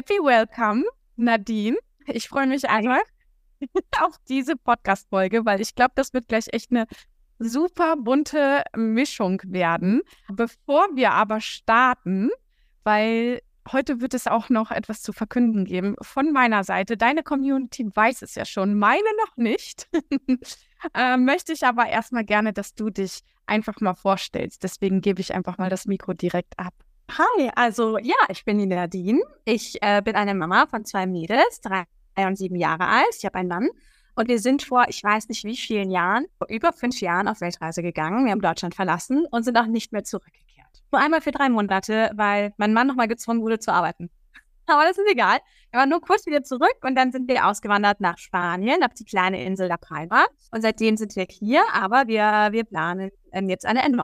Happy Welcome, Nadine. Ich freue mich einfach auf diese Podcast-Folge, weil ich glaube, das wird gleich echt eine super bunte Mischung werden. Bevor wir aber starten, weil heute wird es auch noch etwas zu verkünden geben von meiner Seite. Deine Community weiß es ja schon, meine noch nicht. äh, möchte ich aber erstmal gerne, dass du dich einfach mal vorstellst. Deswegen gebe ich einfach mal das Mikro direkt ab. Hi, also ja, ich bin die Nadine. Ich äh, bin eine Mama von zwei Mädels, drei und sieben Jahre alt. Ich habe einen Mann. Und wir sind vor, ich weiß nicht wie vielen Jahren, vor über fünf Jahren auf Weltreise gegangen. Wir haben Deutschland verlassen und sind auch nicht mehr zurückgekehrt. Nur einmal für drei Monate, weil mein Mann nochmal gezwungen wurde zu arbeiten. Aber das ist egal. Wir waren nur kurz wieder zurück und dann sind wir ausgewandert nach Spanien, auf die kleine Insel La Palma. Und seitdem sind wir hier, aber wir, wir planen ähm, jetzt eine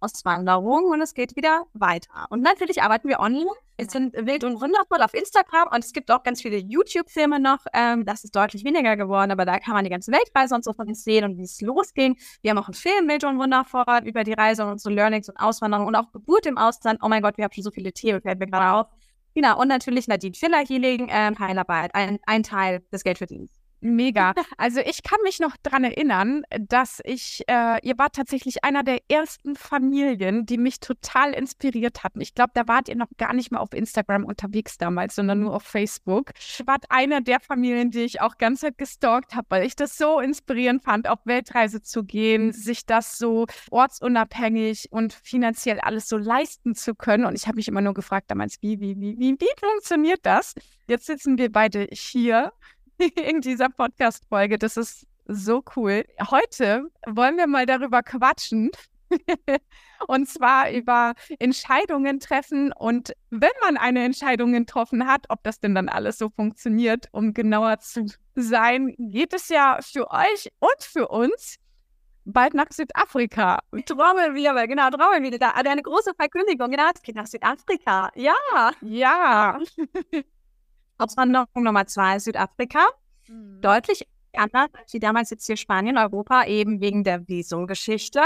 Auswanderung und es geht wieder weiter. Und natürlich arbeiten wir online. Wir sind wild und wundervoll auf Instagram und es gibt auch ganz viele YouTube-Filme noch. Ähm, das ist deutlich weniger geworden, aber da kann man die ganze Weltreise und so von uns sehen und wie es losging. Wir haben auch einen Film, wild und wundervoll, über die Reise und unsere Learnings und Auswanderung und auch Geburt im Ausland. Oh mein Gott, wir haben schon so viele Themen, fällt mir gerade auf. Genau, und natürlich Nadine Schiller Healing, ähm, Heilarbeit, ein, ein Teil des Geldverdienens. Mega. Also ich kann mich noch daran erinnern, dass ich, äh, ihr wart tatsächlich einer der ersten Familien, die mich total inspiriert hatten. Ich glaube, da wart ihr noch gar nicht mal auf Instagram unterwegs damals, sondern nur auf Facebook. Ihr wart einer der Familien, die ich auch ganz halt gestalkt habe, weil ich das so inspirierend fand, auf Weltreise zu gehen, sich das so ortsunabhängig und finanziell alles so leisten zu können. Und ich habe mich immer nur gefragt damals, wie, wie, wie, wie, wie funktioniert das? Jetzt sitzen wir beide hier in dieser Podcast-Folge. Das ist so cool. Heute wollen wir mal darüber quatschen. und zwar über Entscheidungen treffen und wenn man eine Entscheidung getroffen hat, ob das denn dann alles so funktioniert, um genauer zu sein, geht es ja für euch und für uns bald nach Südafrika. Trommelwirbel, genau, Trommelwirbel. Da eine große Verkündigung, genau, es geht nach Südafrika. Ja. Ja. Auswanderung Nummer zwei Südafrika. Mhm. Deutlich anders als wie damals jetzt hier Spanien, Europa, eben wegen der Visumgeschichte.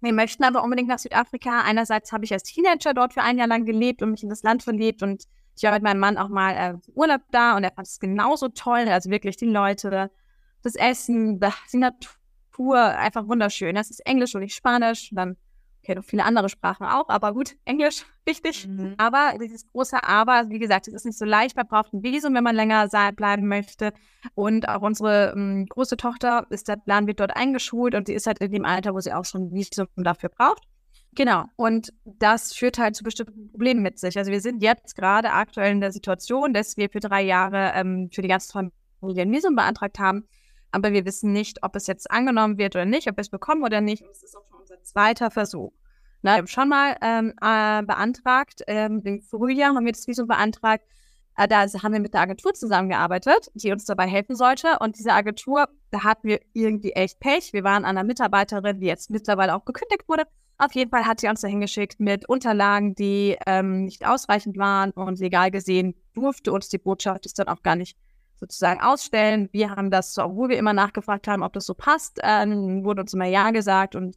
Wir möchten aber unbedingt nach Südafrika. Einerseits habe ich als Teenager dort für ein Jahr lang gelebt und mich in das Land verliebt und ich war mit meinem Mann auch mal äh, Urlaub da und er fand es genauso toll. Also wirklich die Leute, das Essen, die Natur, einfach wunderschön. Das ist Englisch und nicht Spanisch. Und dann noch viele andere Sprachen auch, aber gut, Englisch, wichtig. Mhm. Aber dieses große Aber, wie gesagt, es ist nicht so leicht. Man braucht ein Visum, wenn man länger bleiben möchte. Und auch unsere ähm, große Tochter ist der Plan, wird dort eingeschult und sie ist halt in dem Alter, wo sie auch schon ein Visum dafür braucht. Genau. Und das führt halt zu bestimmten Problemen mit sich. Also wir sind jetzt gerade aktuell in der Situation, dass wir für drei Jahre ähm, für die ganze Familie ein Visum beantragt haben. Aber wir wissen nicht, ob es jetzt angenommen wird oder nicht, ob wir es bekommen oder nicht. Und es ist auch schon unser zweiter Versuch. Na, wir haben schon mal ähm, äh, beantragt, ähm, im Frühjahr haben wir das Visum beantragt. Äh, da haben wir mit der Agentur zusammengearbeitet, die uns dabei helfen sollte. Und diese Agentur, da hatten wir irgendwie echt Pech. Wir waren an einer Mitarbeiterin, die jetzt mittlerweile auch gekündigt wurde. Auf jeden Fall hat sie uns dahin geschickt mit Unterlagen, die ähm, nicht ausreichend waren und legal gesehen durfte uns die Botschaft das dann auch gar nicht sozusagen ausstellen. Wir haben das, obwohl wir immer nachgefragt haben, ob das so passt, äh, wurde uns immer Ja gesagt und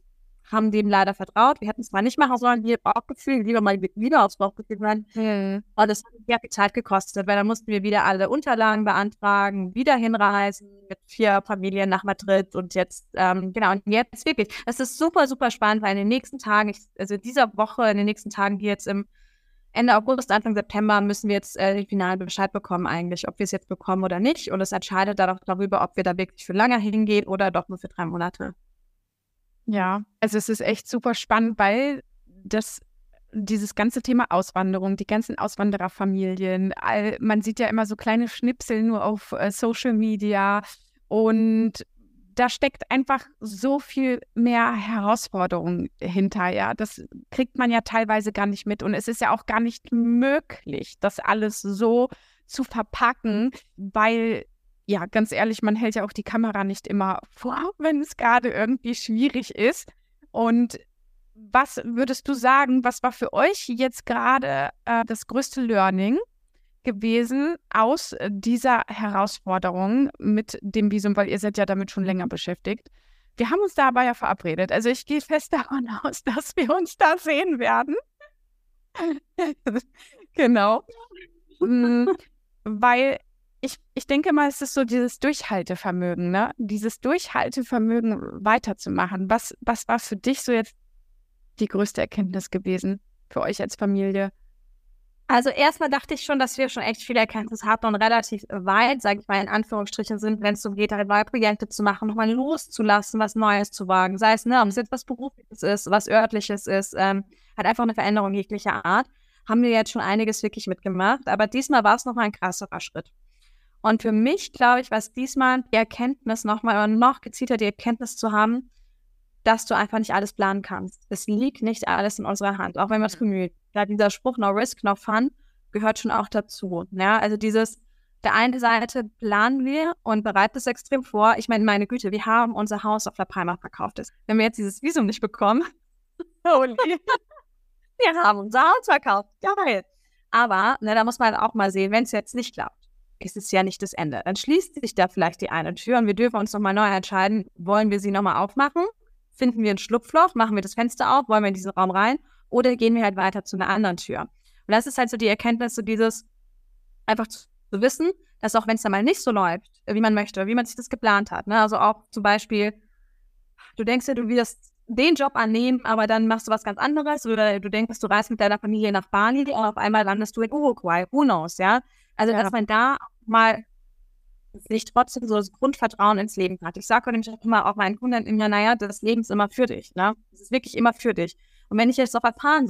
haben dem leider vertraut. Wir hätten es mal nicht machen sollen, wir Bauchgefühl, lieber mal wieder aufs Bauchgefühl hören. Mhm. Und das hat sehr viel Zeit gekostet, weil dann mussten wir wieder alle Unterlagen beantragen, wieder hinreisen mit vier Familien nach Madrid und jetzt, ähm, genau, und jetzt wirklich, es ist super, super spannend, weil in den nächsten Tagen, ich, also dieser Woche, in den nächsten Tagen, die jetzt im Ende August, Anfang September müssen wir jetzt äh, den finalen Bescheid bekommen eigentlich, ob wir es jetzt bekommen oder nicht. Und es entscheidet dann auch darüber, ob wir da wirklich für lange hingehen oder doch nur für drei Monate. Ja, also es ist echt super spannend, weil das dieses ganze Thema Auswanderung, die ganzen Auswandererfamilien, all, man sieht ja immer so kleine Schnipsel nur auf äh, Social Media und da steckt einfach so viel mehr Herausforderung hinter, ja. Das kriegt man ja teilweise gar nicht mit. Und es ist ja auch gar nicht möglich, das alles so zu verpacken, weil, ja, ganz ehrlich, man hält ja auch die Kamera nicht immer vor, wenn es gerade irgendwie schwierig ist. Und was würdest du sagen, was war für euch jetzt gerade äh, das größte Learning? gewesen aus dieser Herausforderung mit dem Visum, weil ihr seid ja damit schon länger beschäftigt. Wir haben uns da aber ja verabredet. Also ich gehe fest davon aus, dass wir uns da sehen werden. genau. Mm, weil ich, ich denke mal, es ist so dieses Durchhaltevermögen, ne? Dieses Durchhaltevermögen weiterzumachen. Was, was war für dich so jetzt die größte Erkenntnis gewesen für euch als Familie? Also erstmal dachte ich schon, dass wir schon echt viele Erkenntnisse hatten und relativ weit, sage ich mal in Anführungsstrichen, sind, wenn es darum geht, halt neue Projekte zu machen, nochmal loszulassen, was Neues zu wagen. Sei es, ne, ob es jetzt was Berufliches ist, was Örtliches ist, ähm, halt einfach eine Veränderung jeglicher Art, haben wir jetzt schon einiges wirklich mitgemacht. Aber diesmal war es nochmal ein krasserer Schritt. Und für mich, glaube ich, war es diesmal die Erkenntnis nochmal oder noch gezielter die Erkenntnis zu haben, dass du einfach nicht alles planen kannst. Es liegt nicht alles in unserer Hand, auch wenn man es bemüht. Ja, dieser Spruch No Risk, No Fun gehört schon auch dazu. Ja, also dieses, der eine Seite planen wir und bereiten es extrem vor. Ich meine, meine Güte, wir haben unser Haus auf La Palma verkauft. Wenn wir jetzt dieses Visum nicht bekommen, holy. wir haben unser Haus verkauft. Geil. Aber ne, da muss man auch mal sehen, wenn es jetzt nicht klappt, ist es ja nicht das Ende. Dann schließt sich da vielleicht die eine Tür und wir dürfen uns nochmal neu entscheiden, wollen wir sie nochmal aufmachen finden wir ein Schlupfloch, machen wir das Fenster auf, wollen wir in diesen Raum rein oder gehen wir halt weiter zu einer anderen Tür. Und das ist halt so die Erkenntnis, so dieses einfach zu, wissen, dass auch wenn es dann mal nicht so läuft, wie man möchte, wie man sich das geplant hat. Ne? Also auch zum Beispiel, du denkst ja, du wirst den Job annehmen, aber dann machst du was ganz anderes oder du denkst, du reist mit deiner Familie nach Bali und auf einmal landest du in Uruguay. Who knows, ja? Also, ja. dass man da mal sich trotzdem so das Grundvertrauen ins Leben hat. Ich sage nämlich auch immer auch meinen Kunden immer, naja, das Leben ist immer für dich. Ne? Es ist wirklich immer für dich. Und wenn ich jetzt auch erfahren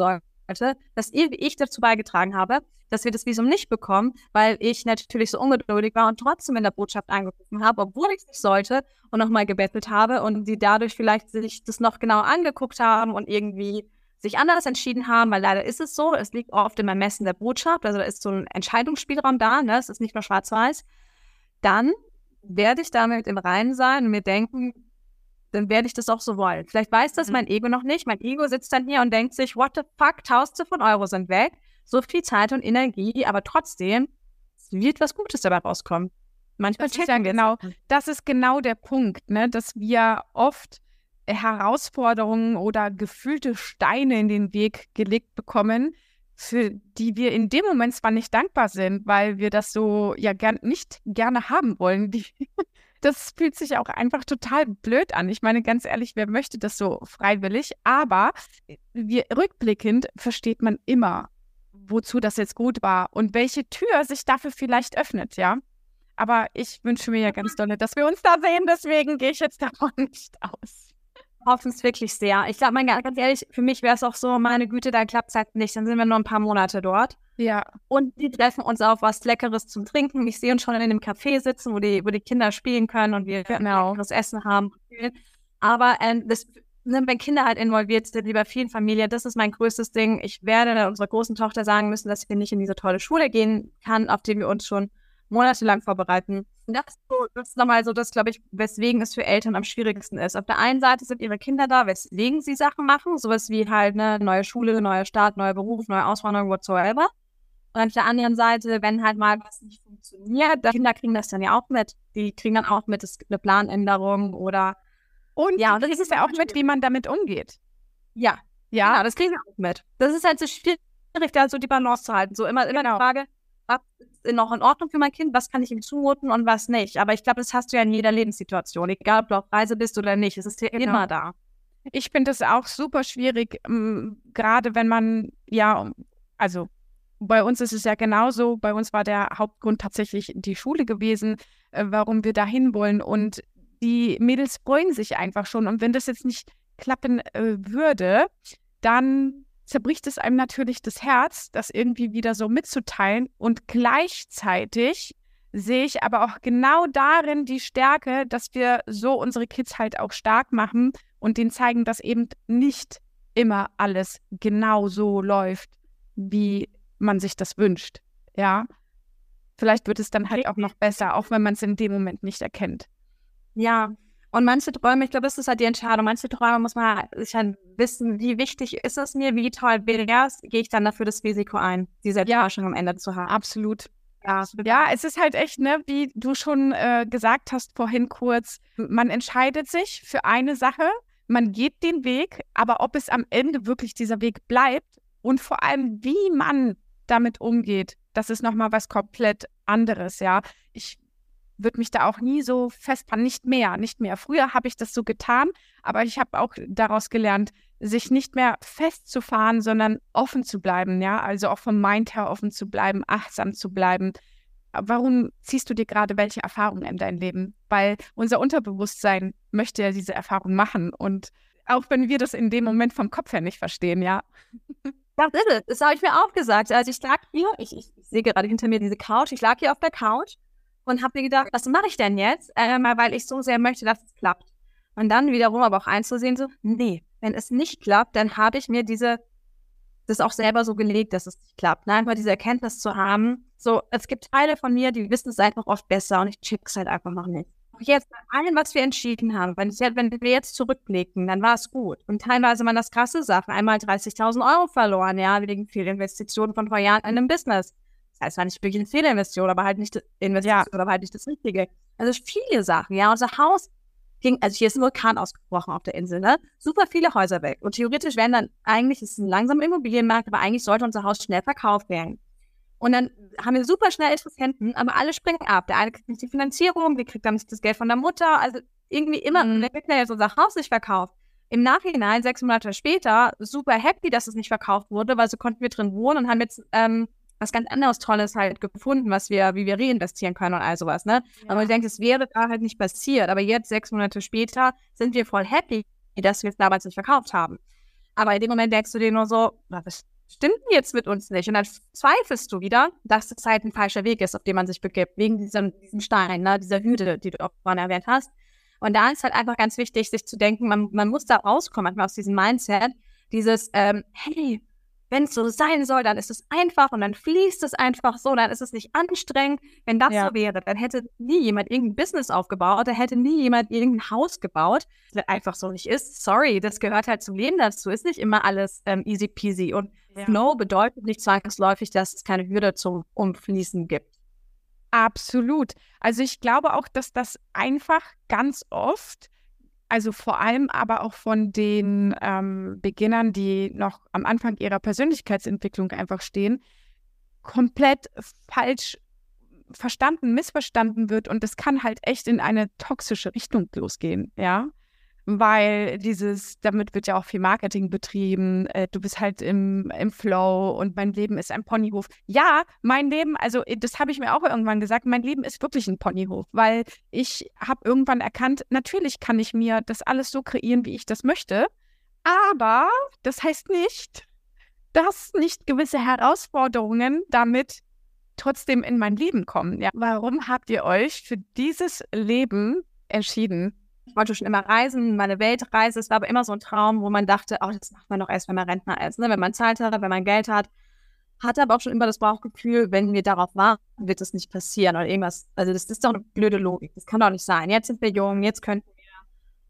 sollte, dass ich dazu beigetragen habe, dass wir das Visum nicht bekommen, weil ich natürlich so ungeduldig war und trotzdem in der Botschaft angerufen habe, obwohl ich es nicht sollte und nochmal gebettelt habe und die dadurch vielleicht sich das noch genau angeguckt haben und irgendwie sich anders entschieden haben, weil leider ist es so, es liegt oft im Ermessen der Botschaft, also da ist so ein Entscheidungsspielraum da, ne? es ist nicht nur schwarz-weiß dann werde ich damit im Reinen sein und mir denken, dann werde ich das auch so wollen. Vielleicht weiß das mhm. mein Ego noch nicht. Mein Ego sitzt dann hier und denkt sich, what the fuck, Tausende von Euro sind weg. So viel Zeit und Energie, aber trotzdem wird was Gutes dabei rauskommen. Manchmal das checken ja genau, das ist genau der Punkt, ne, dass wir oft Herausforderungen oder gefühlte Steine in den Weg gelegt bekommen, für die wir in dem Moment zwar nicht dankbar sind, weil wir das so ja gern, nicht gerne haben wollen. Die, das fühlt sich auch einfach total blöd an. Ich meine, ganz ehrlich, wer möchte das so freiwillig? Aber wir, rückblickend versteht man immer, wozu das jetzt gut war und welche Tür sich dafür vielleicht öffnet, ja. Aber ich wünsche mir ja ganz doll, dass wir uns da sehen, deswegen gehe ich jetzt davon nicht aus hoffen es wirklich sehr. Ich glaube, ganz ehrlich, für mich wäre es auch so, meine Güte, da klappt es halt nicht. Dann sind wir nur ein paar Monate dort. Ja. Und die treffen uns auf was Leckeres zum Trinken. Ich sehe uns schon in einem Café sitzen, wo die, wo die Kinder spielen können und wir genau. leckeres Essen haben. Aber ähm, das, ne, wenn Kinder halt involviert sind, wie bei vielen Familien, das ist mein größtes Ding. Ich werde unserer großen Tochter sagen müssen, dass sie nicht in diese tolle Schule gehen kann, auf die wir uns schon monatelang vorbereiten. Das, das ist nochmal so das, glaube ich, weswegen es für Eltern am schwierigsten ist. Auf der einen Seite sind ihre Kinder da, weswegen sie Sachen machen, sowas wie halt eine neue Schule, neuer Start, neuer Beruf, neue Auswanderung, whatsoever. Und auf der anderen Seite, wenn halt mal was nicht funktioniert, die Kinder kriegen das dann ja auch mit. Die kriegen dann auch mit, es gibt eine Planänderung oder. Und ja, und das ist ja auch mit, wie man damit umgeht. Ja. Ja, genau, das kriegen wir auch mit. Das ist halt so schwierig, da so die Balance zu halten. So immer, immer genau. die Frage, was ist noch in Ordnung für mein Kind, was kann ich ihm zumuten und was nicht. Aber ich glaube, das hast du ja in jeder Lebenssituation, egal ob du auf Reise bist oder nicht. Es ist ja genau. immer da. Ich finde es auch super schwierig, ähm, gerade wenn man, ja, also bei uns ist es ja genauso. Bei uns war der Hauptgrund tatsächlich die Schule gewesen, äh, warum wir dahin wollen. Und die Mädels freuen sich einfach schon. Und wenn das jetzt nicht klappen äh, würde, dann zerbricht es einem natürlich das Herz, das irgendwie wieder so mitzuteilen. Und gleichzeitig sehe ich aber auch genau darin die Stärke, dass wir so unsere Kids halt auch stark machen und denen zeigen, dass eben nicht immer alles genau so läuft, wie man sich das wünscht. Ja. Vielleicht wird es dann halt auch noch besser, auch wenn man es in dem Moment nicht erkennt. Ja, und manche Träume, ich glaube, das ist halt die Entscheidung. Manche Träume muss man sich halt wissen, wie wichtig ist es mir, wie toll wäre es, gehe ich dann dafür das Risiko ein, diese Überraschung am Ende zu haben. Absolut. Ja, ja, es ist halt echt, ne, wie du schon äh, gesagt hast vorhin kurz, man entscheidet sich für eine Sache, man geht den Weg, aber ob es am Ende wirklich dieser Weg bleibt und vor allem, wie man damit umgeht, das ist nochmal was komplett anderes, ja. Ich würde mich da auch nie so festfahren, nicht mehr, nicht mehr. Früher habe ich das so getan, aber ich habe auch daraus gelernt, sich nicht mehr festzufahren, sondern offen zu bleiben, ja, also auch vom Mind her offen zu bleiben, achtsam zu bleiben. Warum ziehst du dir gerade welche Erfahrungen in dein Leben? Weil unser Unterbewusstsein möchte ja diese Erfahrung machen und auch wenn wir das in dem Moment vom Kopf her nicht verstehen, ja. Das ist es. Das habe ich mir auch gesagt. Also ich lag hier, ich, ich, sehe gerade hinter mir diese Couch, ich lag hier auf der Couch und habe mir gedacht, was mache ich denn jetzt? Äh, mal, weil ich so sehr möchte, dass es klappt. Und dann wiederum aber auch einzusehen, so, nee, wenn es nicht klappt, dann habe ich mir diese, das auch selber so gelegt, dass es nicht klappt. Ne? Einfach diese Erkenntnis zu haben, so, es gibt Teile von mir, die wissen es einfach oft besser und ich check's halt einfach noch nicht. Jetzt, bei allem, was wir entschieden haben, wenn, wenn wir jetzt zurückblicken, dann war es gut. Und teilweise waren das krasse Sachen. Einmal 30.000 Euro verloren, ja, wegen Fehlinvestitionen von vor Jahren in einem Business es war nicht wirklich eine Fehlinvestition, aber halt nicht Investition, ja. aber halt nicht das Richtige. Also viele Sachen, ja. Unser Haus ging, also hier ist ein Vulkan ausgebrochen auf der Insel, ne? Super viele Häuser weg. Und theoretisch wären dann, eigentlich ist es ein langsamer Immobilienmarkt, aber eigentlich sollte unser Haus schnell verkauft werden. Und dann haben wir super schnell Interessenten, aber alle springen ab. Der eine kriegt nicht die Finanzierung, der kriegt dann nicht das Geld von der Mutter. Also irgendwie immer, mhm. der wird ja jetzt unser Haus nicht verkauft. Im Nachhinein, sechs Monate später, super happy, dass es nicht verkauft wurde, weil so konnten wir drin wohnen und haben jetzt ähm, was ganz anderes Tolles halt gefunden, was wir, wie wir reinvestieren können und all sowas, ne? Ja. Aber ich denke, es wäre da halt nicht passiert. Aber jetzt, sechs Monate später, sind wir voll happy, dass wir es damals nicht verkauft haben. Aber in dem Moment denkst du dir nur so, was stimmt jetzt mit uns nicht? Und dann zweifelst du wieder, dass es halt ein falscher Weg ist, auf den man sich begibt, wegen diesem, diesem Stein, ne? dieser Hüte, die du auch vorhin erwähnt hast. Und da ist halt einfach ganz wichtig, sich zu denken, man, man muss da rauskommen, manchmal aus diesem Mindset, dieses, ähm, hey, wenn es so sein soll, dann ist es einfach und dann fließt es einfach so, dann ist es nicht anstrengend. Wenn das ja. so wäre, dann hätte nie jemand irgendein Business aufgebaut, da hätte nie jemand irgendein Haus gebaut, das einfach so nicht ist. Sorry, das gehört halt zum Leben dazu. Ist nicht immer alles ähm, easy peasy. Und ja. Flow bedeutet nicht zwangsläufig, dass es keine Hürde zum Umfließen gibt. Absolut. Also ich glaube auch, dass das einfach ganz oft also vor allem aber auch von den ähm, Beginnern, die noch am Anfang ihrer Persönlichkeitsentwicklung einfach stehen, komplett falsch verstanden, missverstanden wird und es kann halt echt in eine toxische Richtung losgehen, ja weil dieses, damit wird ja auch viel Marketing betrieben, äh, du bist halt im, im Flow und mein Leben ist ein Ponyhof. Ja, mein Leben, also äh, das habe ich mir auch irgendwann gesagt, mein Leben ist wirklich ein Ponyhof, weil ich habe irgendwann erkannt, natürlich kann ich mir das alles so kreieren, wie ich das möchte, aber das heißt nicht, dass nicht gewisse Herausforderungen damit trotzdem in mein Leben kommen. Ja. Warum habt ihr euch für dieses Leben entschieden? Ich wollte schon immer reisen, meine Weltreise. Es war aber immer so ein Traum, wo man dachte, oh, das macht man doch erst, wenn man Rentner ist. Ne? Wenn man Zeit hat, wenn man Geld hat. Hatte aber auch schon immer das Bauchgefühl, wenn wir darauf warten, wird das nicht passieren oder irgendwas. Also das ist doch eine blöde Logik. Das kann doch nicht sein. Jetzt sind wir jung, jetzt könnten wir.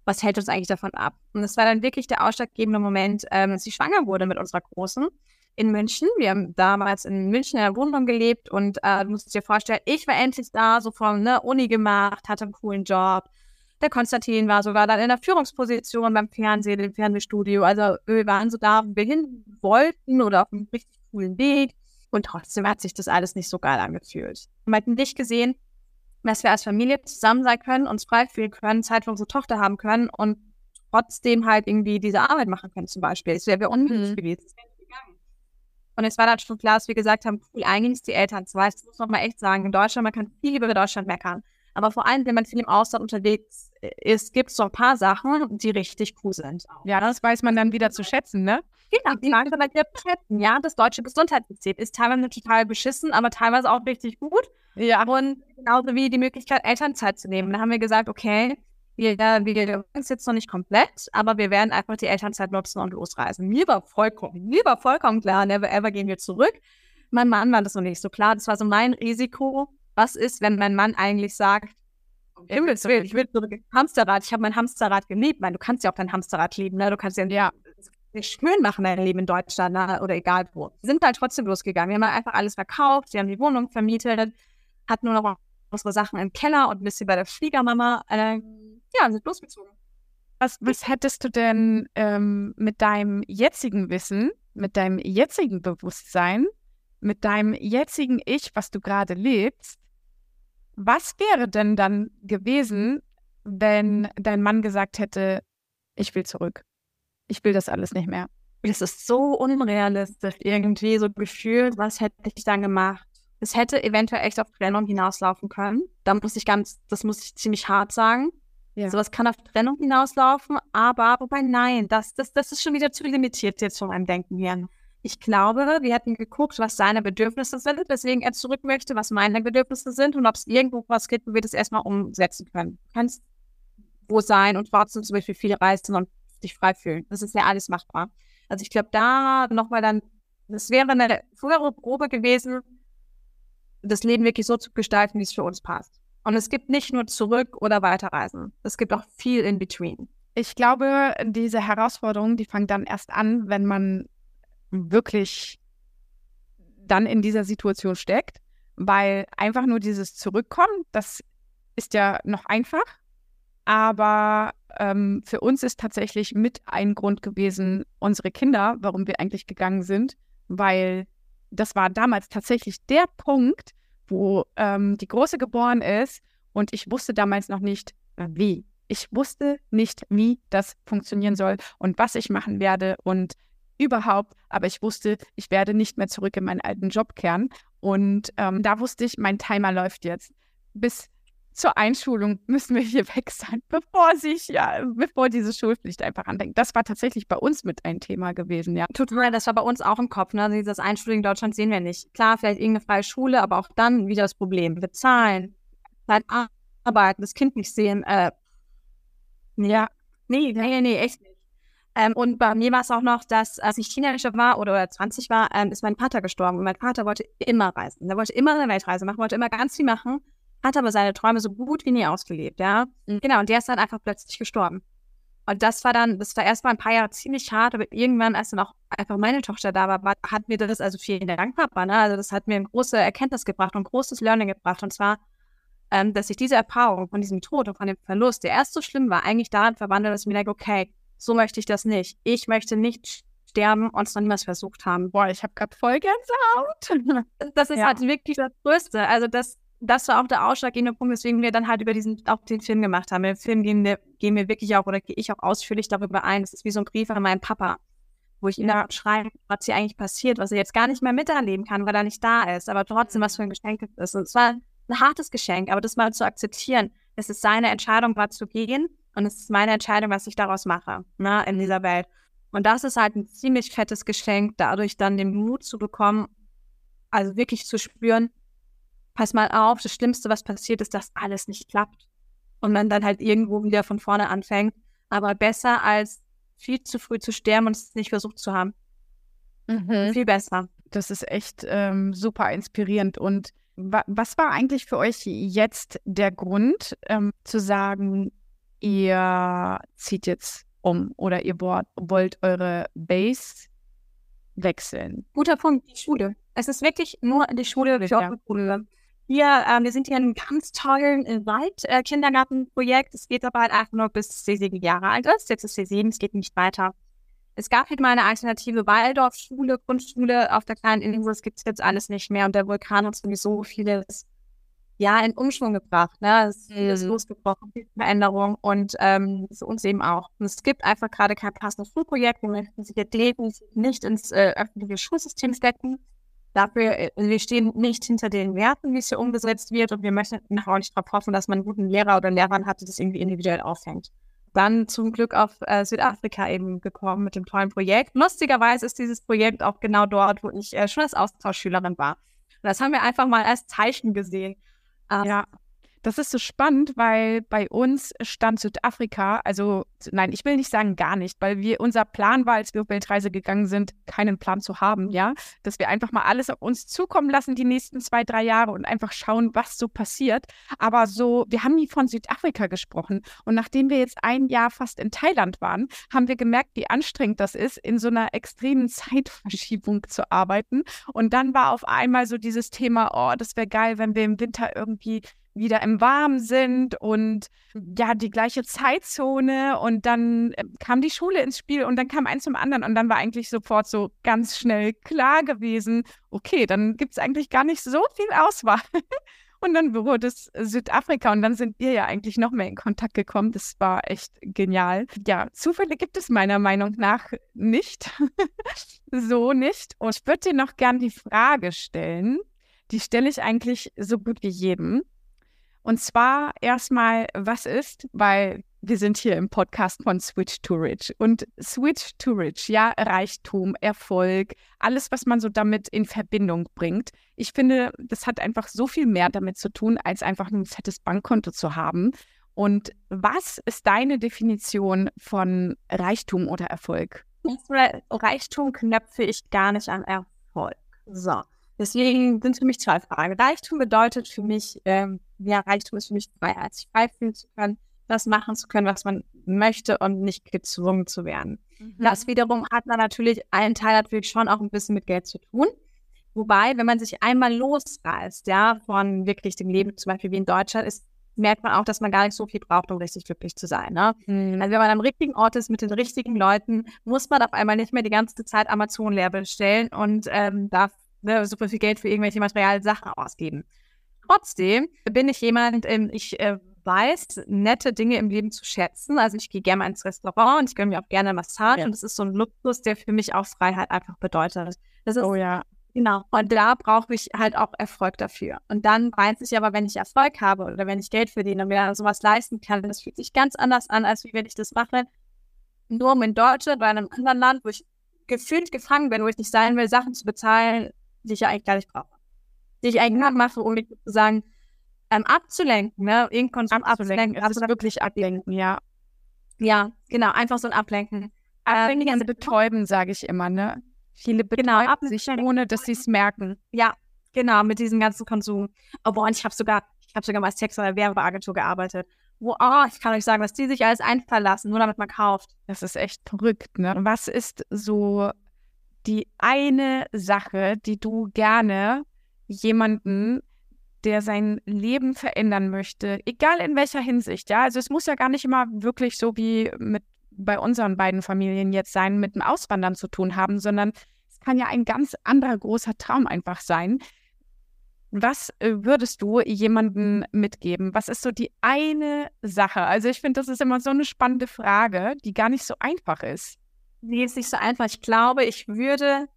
Was hält uns eigentlich davon ab? Und das war dann wirklich der ausschlaggebende Moment, ähm, als ich schwanger wurde mit unserer Großen in München. Wir haben damals in München in der Wohnung gelebt und äh, du musst dir vorstellen, ich war endlich da, so von ne, Uni gemacht, hatte einen coolen Job, der Konstantin war sogar dann in der Führungsposition beim Fernsehen, im Fernsehstudio. Also wir waren so da, wo wir hin wollten oder auf einem richtig coolen Weg. Und trotzdem hat sich das alles nicht so geil angefühlt. Wir hatten nicht gesehen, dass wir als Familie zusammen sein können, uns frei fühlen können, Zeit für unsere Tochter haben können und trotzdem halt irgendwie diese Arbeit machen können zum Beispiel. Es wäre unmöglich mhm. gewesen. Und es war dann schon klar, dass wir gesagt haben, cool, eigentlich ist die Eltern zwei. Das muss man mal echt sagen. In Deutschland, man kann viel über Deutschland meckern. Aber vor allem, wenn man viel im Ausland unterwegs ist, gibt es so ein paar Sachen, die richtig cool sind. Ja, das weiß man dann wieder zu schätzen, ne? Genau, die weiß man dann wieder zu schätzen. Ja, das deutsche Gesundheitssystem ist teilweise total beschissen, aber teilweise auch richtig gut. Ja. Und genauso wie die Möglichkeit, Elternzeit zu nehmen. Da haben wir gesagt, okay, wir, wir uns jetzt noch nicht komplett, aber wir werden einfach die Elternzeit nutzen und losreisen. Mir war vollkommen, mir war vollkommen klar, never ever gehen wir zurück. Mein Mann war das noch nicht so klar. Das war so mein Risiko was ist, wenn mein Mann eigentlich sagt, um Himmels Willen, ich will zurück Hamsterrad, ich habe mein Hamsterrad geliebt. Meine, du kannst ja auch dein Hamsterrad lieben, ne? Du kannst ja, ja schön machen, dein Leben in Deutschland ne? oder egal wo. Wir sind halt trotzdem losgegangen. Wir haben halt einfach alles verkauft, wir haben die Wohnung vermietet, hatten nur noch unsere Sachen im Keller und ein bisschen bei der Schwiegermama. Äh, ja, sind losgezogen. Was, was hättest du denn ähm, mit deinem jetzigen Wissen, mit deinem jetzigen Bewusstsein mit deinem jetzigen Ich, was du gerade lebst, was wäre denn dann gewesen, wenn dein Mann gesagt hätte, ich will zurück. Ich will das alles nicht mehr. Es ist so unrealistisch irgendwie, so gefühlt, was hätte ich dann gemacht? Es hätte eventuell echt auf Trennung hinauslaufen können. Da muss ich ganz, das muss ich ziemlich hart sagen. Ja. Sowas kann auf Trennung hinauslaufen, aber wobei nein, das, das, das ist schon wieder zu limitiert jetzt von meinem Denken her. Ich glaube, wir hätten geguckt, was seine Bedürfnisse sind, weswegen er zurück möchte, was meine Bedürfnisse sind und ob es irgendwo was gibt, wo wir das erstmal umsetzen können. Du kannst wo sein und trotzdem zum Beispiel viele reisen und dich frei fühlen. Das ist ja alles machbar. Also ich glaube, da nochmal dann, das wäre eine frühere Probe gewesen, das Leben wirklich so zu gestalten, wie es für uns passt. Und es gibt nicht nur zurück oder weiterreisen. Es gibt auch viel in between. Ich glaube, diese Herausforderungen, die fangen dann erst an, wenn man wirklich dann in dieser Situation steckt, weil einfach nur dieses Zurückkommen, das ist ja noch einfach, aber ähm, für uns ist tatsächlich mit ein Grund gewesen, unsere Kinder, warum wir eigentlich gegangen sind, weil das war damals tatsächlich der Punkt, wo ähm, die Große geboren ist und ich wusste damals noch nicht, wie. Ich wusste nicht, wie das funktionieren soll und was ich machen werde und überhaupt, aber ich wusste, ich werde nicht mehr zurück in meinen alten Job kehren. Und ähm, da wusste ich, mein Timer läuft jetzt. Bis zur Einschulung müssen wir hier weg sein, bevor sich, ja, bevor diese Schulpflicht einfach anfängt. Das war tatsächlich bei uns mit ein Thema gewesen, ja. Tut mir leid, das war bei uns auch im Kopf, ne? Dieses Einschulen in Deutschland sehen wir nicht. Klar, vielleicht irgendeine freie Schule, aber auch dann wieder das Problem. Bezahlen, Zeit arbeiten, das Kind nicht sehen, äh, ja. Nee, nee, nee, echt nicht. Ähm, und bei mir war es auch noch, dass als ich Teenager war oder 20 war, ähm, ist mein Vater gestorben. Und mein Vater wollte immer reisen. Er wollte immer eine Weltreise machen, wollte immer ganz viel machen, hat aber seine Träume so gut wie nie ausgelebt, ja. Mhm. Genau, und der ist dann einfach plötzlich gestorben. Und das war dann, das war erst mal ein paar Jahre ziemlich hart, aber irgendwann, als dann auch einfach meine Tochter da war, hat mir das, also vielen Dank, Papa, ne? Also das hat mir eine große Erkenntnis gebracht und ein großes Learning gebracht. Und zwar, ähm, dass ich diese Erfahrung von diesem Tod und von dem Verlust, der erst so schlimm war, eigentlich daran verwandelt, dass ich mir denke, okay, so möchte ich das nicht. Ich möchte nicht sterben und es noch niemals versucht haben. Boah, ich habe gerade voll Gänsehaut. Das ist ja. halt wirklich das Größte. Also das, das war auch der ausschlaggebende Punkt, weswegen wir dann halt über diesen, auch den Film gemacht haben. Im Film gehen wir, gehen wir wirklich auch, oder gehe ich auch ausführlich darüber ein. Das ist wie so ein Brief an meinen Papa, wo ich ihm ja. schreibe, was hier eigentlich passiert, was er jetzt gar nicht mehr miterleben kann, weil er nicht da ist, aber trotzdem, was für ein Geschenk es ist. Und es war ein hartes Geschenk, aber das mal zu akzeptieren, dass es seine Entscheidung war zu gehen und es ist meine Entscheidung, was ich daraus mache, ne, in dieser Welt. Und das ist halt ein ziemlich fettes Geschenk, dadurch dann den Mut zu bekommen, also wirklich zu spüren, pass mal auf, das Schlimmste, was passiert, ist, dass alles nicht klappt. Und man dann halt irgendwo wieder von vorne anfängt. Aber besser als viel zu früh zu sterben und es nicht versucht zu haben. Mhm. Viel besser. Das ist echt ähm, super inspirierend. Und wa was war eigentlich für euch jetzt der Grund, ähm, zu sagen, ihr zieht jetzt um oder ihr wollt eure Base wechseln? Guter Punkt, die Schule. Es ist wirklich nur die Schule, die ja. Schule. Wir, ähm, wir sind hier in einem ganz tollen äh, Wald-Kindergartenprojekt. Äh, es geht aber halt einfach nur bis sie sieben Jahre alt ist. Jetzt ist sie sieben, es geht nicht weiter. Es gab halt mal eine alternative Waldorfschule, Grundschule auf der kleinen Insel. Das gibt es jetzt alles nicht mehr. Und der Vulkan hat sowieso vieles ja, in Umschwung gebracht. Ne? Es ist mhm. losgebrochen, viel Veränderung und ähm, für uns eben auch. Und es gibt einfach gerade kein passendes Schulprojekt. Wir möchten sich jetzt nicht ins äh, öffentliche Schulsystem stecken. Dafür, äh, wir stehen nicht hinter den Werten, wie es hier umgesetzt wird und wir möchten auch nicht darauf hoffen, dass man einen guten Lehrer oder Lehrerin hat, die das irgendwie individuell aufhängt. Dann zum Glück auf äh, Südafrika eben gekommen mit dem tollen Projekt. Lustigerweise ist dieses Projekt auch genau dort, wo ich äh, schon als Austauschschülerin war. Und das haben wir einfach mal als Zeichen gesehen. Ja, das ist so spannend, weil bei uns stand Südafrika, also nein, ich will nicht sagen gar nicht, weil wir unser Plan war, als wir auf Weltreise gegangen sind, keinen Plan zu haben, ja, dass wir einfach mal alles auf uns zukommen lassen die nächsten zwei, drei Jahre und einfach schauen, was so passiert. Aber so, wir haben nie von Südafrika gesprochen und nachdem wir jetzt ein Jahr fast in Thailand waren, haben wir gemerkt, wie anstrengend das ist, in so einer extremen Zeitverschiebung zu arbeiten. Und dann war auf einmal so dieses Thema, oh, das wäre geil, wenn wir im Winter irgendwie wieder im Warmen sind und ja, die gleiche Zeitzone und dann äh, kam die Schule ins Spiel und dann kam eins zum anderen und dann war eigentlich sofort so ganz schnell klar gewesen, okay, dann gibt es eigentlich gar nicht so viel Auswahl. Und dann wurde es Südafrika und dann sind wir ja eigentlich noch mehr in Kontakt gekommen. Das war echt genial. Ja, Zufälle gibt es meiner Meinung nach nicht. so nicht. Und ich würde dir noch gern die Frage stellen, die stelle ich eigentlich so gut wie jedem. Und zwar erstmal, was ist, weil wir sind hier im Podcast von Switch to Rich. Und Switch to Rich, ja, Reichtum, Erfolg, alles, was man so damit in Verbindung bringt. Ich finde, das hat einfach so viel mehr damit zu tun, als einfach ein fettes Bankkonto zu haben. Und was ist deine Definition von Reichtum oder Erfolg? Reichtum knöpfe ich gar nicht an Erfolg. So. Deswegen sind für mich zwei Fragen. Reichtum bedeutet für mich, ähm, ja, Reichtum ist für mich Freiheit, sich frei fühlen zu können, das machen zu können, was man möchte und nicht gezwungen zu werden. Mhm. Das wiederum hat dann natürlich, ein Teil natürlich schon auch ein bisschen mit Geld zu tun. Wobei, wenn man sich einmal losreißt, ja, von wirklich dem Leben, zum Beispiel wie in Deutschland, ist, merkt man auch, dass man gar nicht so viel braucht, um richtig glücklich zu sein. Ne? Mhm. Also wenn man am richtigen Ort ist mit den richtigen Leuten, muss man auf einmal nicht mehr die ganze Zeit Amazon leer bestellen und ähm, darf ne, super viel Geld für irgendwelche materiellen Sachen ausgeben. Trotzdem bin ich jemand, ähm, ich äh, weiß, nette Dinge im Leben zu schätzen. Also ich gehe gerne ins Restaurant und ich gönne mir auch gerne Massage. Ja. Und das ist so ein Luxus, der für mich auch Freiheit einfach bedeutet. Das ist, oh ja. Genau. Und da brauche ich halt auch Erfolg dafür. Und dann weiß ich aber, wenn ich Erfolg habe oder wenn ich Geld verdiene und mir sowas leisten kann, das fühlt sich ganz anders an, als wie wenn ich das mache, nur um in Deutschland oder in einem anderen Land, wo ich gefühlt gefangen bin, wo ich nicht sein will, Sachen zu bezahlen, die ich ja eigentlich gar nicht brauche. Die ich eigentlich mache, um mich sozusagen ähm, abzulenken, ne? Irgendwann Konsum abzulenken. abzulenken. Ist wirklich ablenken, ja. Ja, genau, einfach so ein Ablenken. Ablenken, ähm, also betäuben, sage ich immer, ne? Viele genau, betäuben genau, sich, ohne dass sie es merken. Ja, genau, mit diesem ganzen Konsum. Oh, boah, und ich habe sogar, ich habe sogar mal als Text in der Werbeagentur gearbeitet. Wo, oh, ich kann euch sagen, was die sich alles einfallen lassen, nur damit man kauft. Das ist echt verrückt, ne? Was ist so die eine Sache, die du gerne jemanden der sein Leben verändern möchte, egal in welcher Hinsicht, ja. Also es muss ja gar nicht immer wirklich so wie mit bei unseren beiden Familien jetzt sein, mit dem Auswandern zu tun haben, sondern es kann ja ein ganz anderer großer Traum einfach sein. Was äh, würdest du jemandem mitgeben? Was ist so die eine Sache? Also ich finde, das ist immer so eine spannende Frage, die gar nicht so einfach ist. Die ist nicht so einfach. Ich glaube, ich würde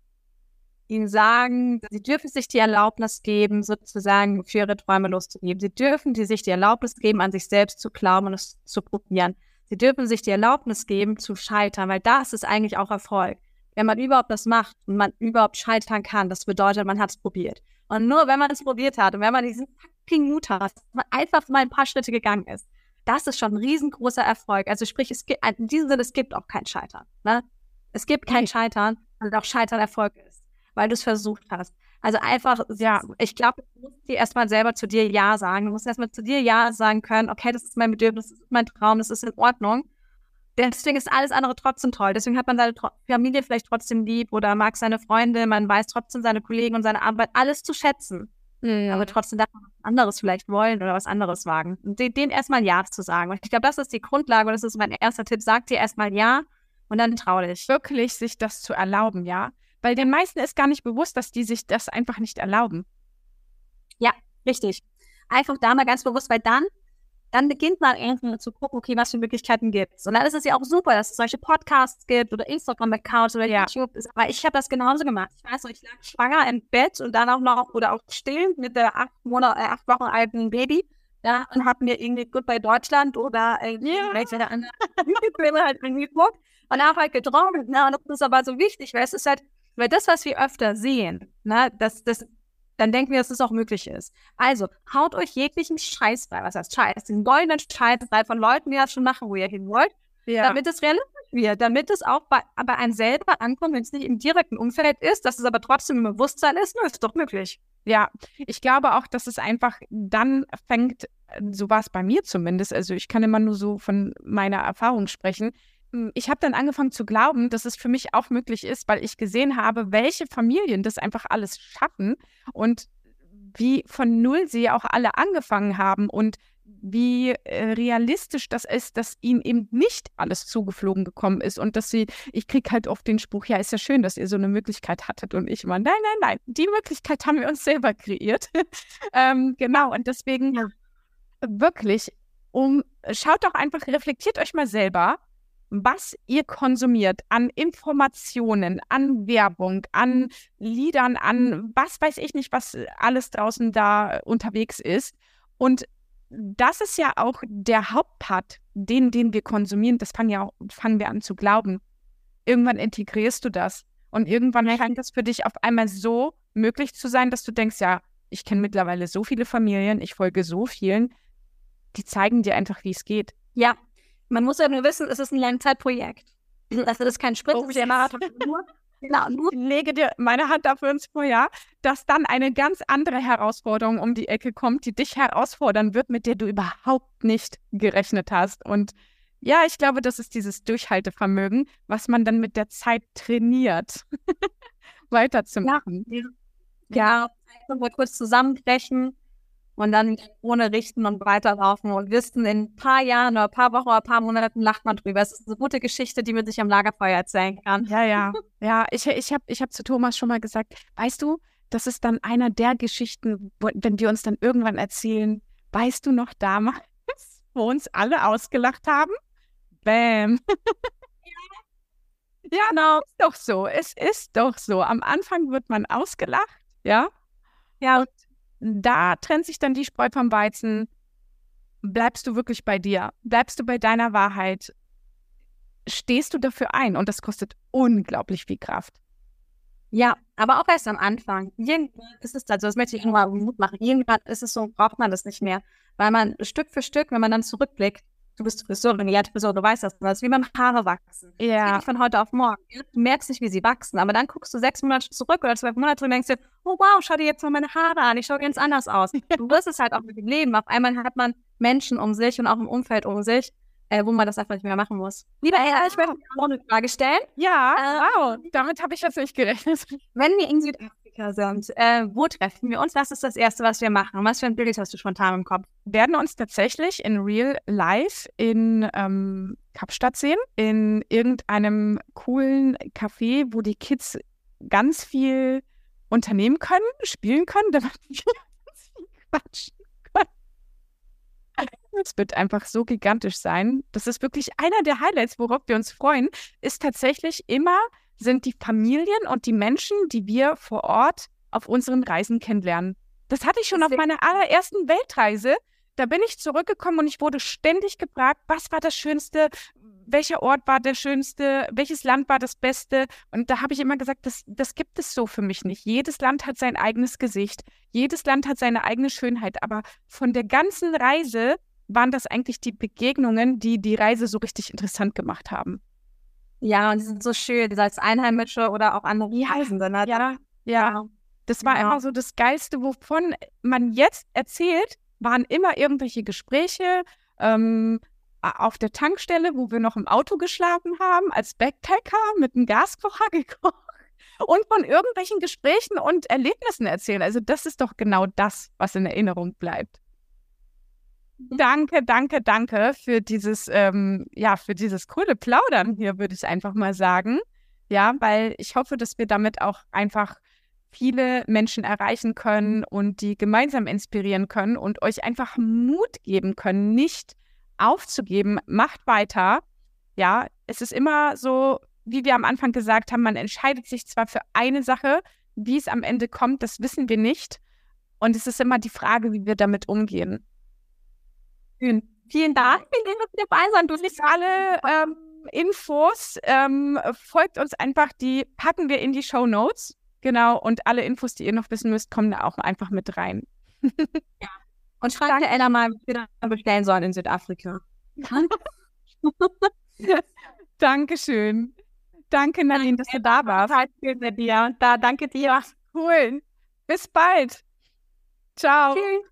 ihnen sagen, sie dürfen sich die Erlaubnis geben, sozusagen für ihre Träume loszugeben. Sie dürfen die sich die Erlaubnis geben, an sich selbst zu glauben und es zu probieren. Sie dürfen sich die Erlaubnis geben, zu scheitern, weil das ist eigentlich auch Erfolg. Wenn man überhaupt das macht und man überhaupt scheitern kann, das bedeutet, man hat es probiert. Und nur wenn man es probiert hat und wenn man diesen fucking Mut hat, dass man einfach mal ein paar Schritte gegangen ist, das ist schon ein riesengroßer Erfolg. Also sprich, es gibt, in diesem Sinne, es gibt auch kein Scheitern. Ne? Es gibt kein Scheitern, weil auch Scheitern Erfolg ist weil du es versucht hast. Also einfach, ja, ich glaube, du musst dir erstmal selber zu dir Ja sagen. Du musst erstmal zu dir Ja sagen können, okay, das ist mein Bedürfnis, das ist mein Traum, das ist in Ordnung. Deswegen ist alles andere trotzdem toll. Deswegen hat man seine Familie vielleicht trotzdem lieb oder mag seine Freunde, man weiß trotzdem seine Kollegen und seine Arbeit, alles zu schätzen. Mhm. Aber trotzdem darf man was anderes vielleicht wollen oder was anderes wagen. Und denen erstmal Ja zu sagen. Und ich glaube, das ist die Grundlage und das ist mein erster Tipp. Sag dir erstmal Ja und dann trau dich. Wirklich sich das zu erlauben, ja. Weil den meisten ist gar nicht bewusst, dass die sich das einfach nicht erlauben. Ja, richtig. Einfach da mal ganz bewusst, weil dann, dann beginnt man irgendwie zu gucken, okay, was für Möglichkeiten gibt es. Und dann ist es ja auch super, dass es solche Podcasts gibt oder Instagram-Accounts oder ja. YouTube. Aber ich habe das genauso gemacht. Ich weiß noch, ich lag schwanger im Bett und dann auch noch oder auch still mit der acht, Monat, äh, acht Wochen alten Baby. Ja, und habe mir irgendwie Goodbye Deutschland oder irgendwie yeah. welche der anderen Filme halt angeguckt und habe halt geträumt. Ne? Und das ist aber so wichtig, weil es ist halt, weil das, was wir öfter sehen, ne, das, das, dann denken wir, dass es das auch möglich ist. Also, haut euch jeglichen Scheiß frei. Was heißt Scheiß? Den goldenen Scheiß frei von Leuten, die das schon machen, wo ihr hin wollt. Ja. Damit es realistisch wird, damit es auch bei, bei einem selber ankommt, wenn es nicht im direkten Umfeld ist, dass es aber trotzdem im Bewusstsein ist, nur ist doch möglich. Ja, ich glaube auch, dass es einfach dann fängt, so war es bei mir zumindest, also ich kann immer nur so von meiner Erfahrung sprechen, ich habe dann angefangen zu glauben, dass es für mich auch möglich ist, weil ich gesehen habe, welche Familien das einfach alles schaffen und wie von Null sie auch alle angefangen haben und wie äh, realistisch das ist, dass ihnen eben nicht alles zugeflogen gekommen ist und dass sie, ich kriege halt oft den Spruch, ja, ist ja schön, dass ihr so eine Möglichkeit hattet und ich immer, nein, nein, nein, die Möglichkeit haben wir uns selber kreiert. ähm, genau, und deswegen ja. wirklich, um, schaut doch einfach, reflektiert euch mal selber, was ihr konsumiert an Informationen, an Werbung, an Liedern, an was weiß ich nicht, was alles draußen da unterwegs ist. Und das ist ja auch der Hauptpart, den, den wir konsumieren. Das fangen, ja, fangen wir an zu glauben. Irgendwann integrierst du das. Und irgendwann scheint das für dich auf einmal so möglich zu sein, dass du denkst, ja, ich kenne mittlerweile so viele Familien, ich folge so vielen, die zeigen dir einfach, wie es geht. Ja, man muss ja nur wissen, es ist ein Langzeitprojekt. Also das ist kein Sprint, oh, yes. Marathon. Nur Genau, nur lege dir meine Hand dafür ins Feuer, dass dann eine ganz andere Herausforderung um die Ecke kommt, die dich herausfordern wird, mit der du überhaupt nicht gerechnet hast. Und ja, ich glaube, das ist dieses Durchhaltevermögen, was man dann mit der Zeit trainiert, weiterzumachen. Ja, ja. einfach mal kurz zusammenbrechen, und dann ohne richten und weiterlaufen und wissen, in ein paar Jahren oder ein paar Wochen oder ein paar Monaten lacht man drüber. Es ist eine gute Geschichte, die man sich am Lagerfeuer erzählen kann. Ja, ja. Ja, ich, ich habe ich hab zu Thomas schon mal gesagt, weißt du, das ist dann einer der Geschichten, wo, wenn wir uns dann irgendwann erzählen, weißt du noch damals, wo uns alle ausgelacht haben? Bäm. Ja, ja genau. ist doch so. Es ist doch so. Am Anfang wird man ausgelacht, ja? Ja. Und da trennt sich dann die Spreu vom Weizen. Bleibst du wirklich bei dir? Bleibst du bei deiner Wahrheit? Stehst du dafür ein? Und das kostet unglaublich viel Kraft. Ja, aber auch erst am Anfang. Irgendwann ist es also, das möchte ich nochmal Mut machen. Irgendwann ist es so, braucht man das nicht mehr. Weil man Stück für Stück, wenn man dann zurückblickt, du bist Friseurin, ja, Friseur, du weißt das, das ist wie beim Haare wachsen. Ja. Das nicht von heute auf morgen. Du merkst nicht, wie sie wachsen, aber dann guckst du sechs Monate zurück oder zwölf Monate und denkst dir, oh wow, schau dir jetzt mal meine Haare an, ich schaue ganz anders aus. Du wirst es halt auch mit dem Leben. Auf einmal hat man Menschen um sich und auch im Umfeld um sich, äh, wo man das einfach nicht mehr machen muss. Lieber Ella, ich möchte auch eine Frage stellen. Ja, äh, wow, damit habe ich jetzt nicht gerechnet. Wenn wir in Südafrika sind, äh, wo treffen wir uns? Was ist das Erste, was wir machen? Was für ein Bild hast du spontan im Kopf? Wir werden uns tatsächlich in Real Life in ähm, Kapstadt sehen, in irgendeinem coolen Café, wo die Kids ganz viel unternehmen können, spielen können, damit wir ganz viel quatschen es wird einfach so gigantisch sein. Das ist wirklich einer der Highlights, worauf wir uns freuen, ist tatsächlich immer, sind die Familien und die Menschen, die wir vor Ort auf unseren Reisen kennenlernen. Das hatte ich schon auf meiner allerersten Weltreise. Da bin ich zurückgekommen und ich wurde ständig gefragt, was war das Schönste, welcher Ort war der schönste, welches Land war das beste. Und da habe ich immer gesagt, das, das gibt es so für mich nicht. Jedes Land hat sein eigenes Gesicht, jedes Land hat seine eigene Schönheit. Aber von der ganzen Reise waren das eigentlich die Begegnungen, die die Reise so richtig interessant gemacht haben. Ja, und die sind so schön, als Einheimische oder auch andere Reisende. Ne? Ja, ja. Das war ja. immer so das Geilste, wovon man jetzt erzählt, waren immer irgendwelche Gespräche ähm, auf der Tankstelle, wo wir noch im Auto geschlafen haben, als Backpacker mit einem Gaskocher gekocht und von irgendwelchen Gesprächen und Erlebnissen erzählen. Also das ist doch genau das, was in Erinnerung bleibt. Danke, danke, danke für dieses, ähm, ja, für dieses coole Plaudern hier, würde ich einfach mal sagen. Ja, weil ich hoffe, dass wir damit auch einfach viele Menschen erreichen können und die gemeinsam inspirieren können und euch einfach Mut geben können, nicht aufzugeben. Macht weiter. Ja, es ist immer so, wie wir am Anfang gesagt haben, man entscheidet sich zwar für eine Sache, wie es am Ende kommt, das wissen wir nicht. Und es ist immer die Frage, wie wir damit umgehen. Schön. Vielen Dank. Dass Sie dabei sein. Du siehst alle ähm, Infos. Ähm, folgt uns einfach, die packen wir in die Show Notes. Genau. Und alle Infos, die ihr noch wissen müsst, kommen da auch einfach mit rein. ja. Und schreibt der Ella mal, was wir dann bestellen sollen in Südafrika. Dankeschön. Danke, Nadine, dass du da warst. Dir. Da, danke dir. Cool. Bis bald. Ciao. Tschüss.